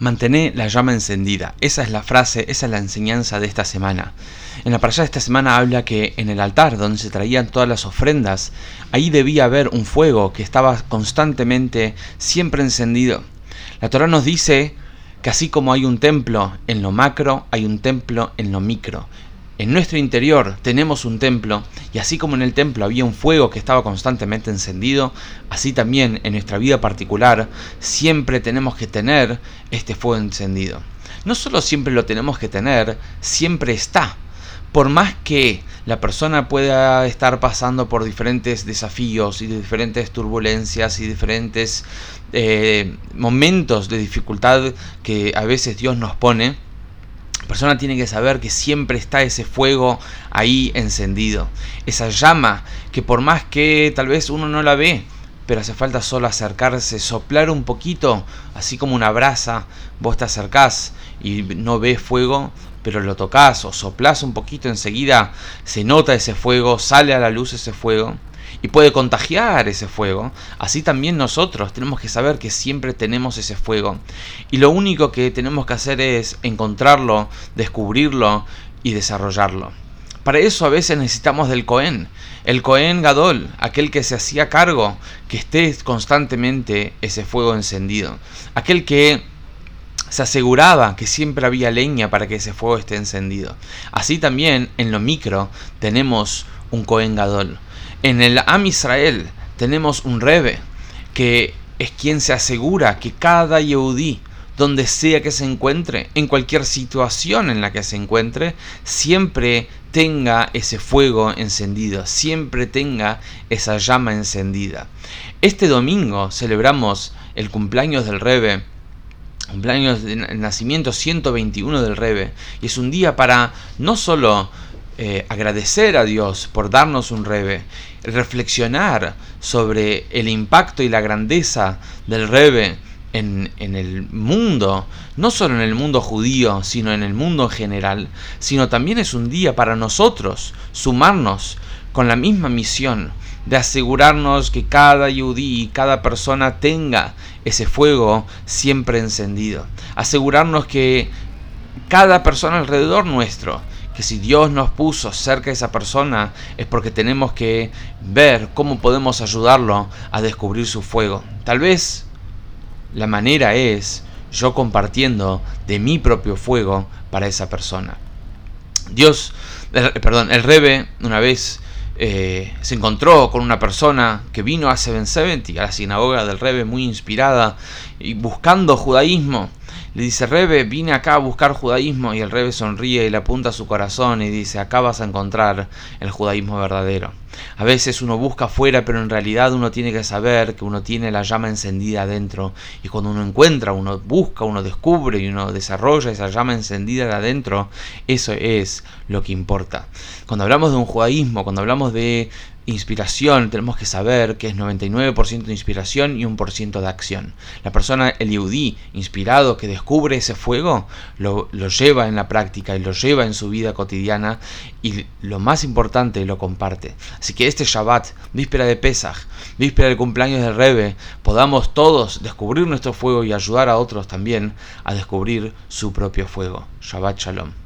Mantener la llama encendida. Esa es la frase, esa es la enseñanza de esta semana. En la parashá de esta semana habla que en el altar donde se traían todas las ofrendas, ahí debía haber un fuego que estaba constantemente, siempre encendido. La Torah nos dice que así como hay un templo en lo macro, hay un templo en lo micro. En nuestro interior tenemos un templo y así como en el templo había un fuego que estaba constantemente encendido, así también en nuestra vida particular siempre tenemos que tener este fuego encendido. No solo siempre lo tenemos que tener, siempre está. Por más que la persona pueda estar pasando por diferentes desafíos y diferentes turbulencias y diferentes eh, momentos de dificultad que a veces Dios nos pone, la persona tiene que saber que siempre está ese fuego ahí encendido, esa llama que por más que tal vez uno no la ve, pero hace falta solo acercarse, soplar un poquito, así como una brasa, vos te acercás y no ves fuego, pero lo tocas o soplás un poquito, enseguida se nota ese fuego, sale a la luz ese fuego y puede contagiar ese fuego, así también nosotros tenemos que saber que siempre tenemos ese fuego. Y lo único que tenemos que hacer es encontrarlo, descubrirlo y desarrollarlo. Para eso a veces necesitamos del Cohen, el Cohen Gadol, aquel que se hacía cargo, que esté constantemente ese fuego encendido, aquel que se aseguraba que siempre había leña para que ese fuego esté encendido. Así también en lo micro tenemos un Cohen Gadol, en el Am Israel tenemos un Rebe que es quien se asegura que cada Yehudí, donde sea que se encuentre, en cualquier situación en la que se encuentre, siempre tenga ese fuego encendido, siempre tenga esa llama encendida. Este domingo celebramos el cumpleaños del Rebe, cumpleaños de nacimiento 121 del Rebe, y es un día para no solo eh, agradecer a Dios por darnos un Rebe, reflexionar sobre el impacto y la grandeza del Rebe en, el mundo, no solo en el mundo judío, sino en el mundo en general, sino también es un día para nosotros sumarnos con la misma misión de asegurarnos que cada yudí y cada persona tenga ese fuego siempre encendido. Asegurarnos que cada persona alrededor nuestro que si Dios nos puso cerca de esa persona es porque tenemos que ver cómo podemos ayudarlo a descubrir su fuego. Tal vez la manera es yo compartiendo de mi propio fuego para esa persona. Dios, perdón, el Rebe una vez eh, se encontró con una persona que vino a 770, a la sinagoga del Rebe, muy inspirada y buscando judaísmo. Le dice, Rebe, vine acá a buscar judaísmo y el Rebe sonríe y le apunta a su corazón y dice, acá vas a encontrar el judaísmo verdadero. A veces uno busca afuera, pero en realidad uno tiene que saber que uno tiene la llama encendida adentro. Y cuando uno encuentra, uno busca, uno descubre y uno desarrolla esa llama encendida de adentro, eso es lo que importa. Cuando hablamos de un judaísmo, cuando hablamos de inspiración, tenemos que saber que es 99% de inspiración y 1% de acción. La persona, el yudí, inspirado, que descubre ese fuego, lo, lo, lleva en la práctica y lo lleva en su vida cotidiana y lo más importante, lo comparte. Así que este Shabbat, víspera de Pesach, víspera del cumpleaños del Rebe, podamos todos descubrir nuestro fuego y ayudar a otros también a descubrir su propio fuego. Shabbat Shalom.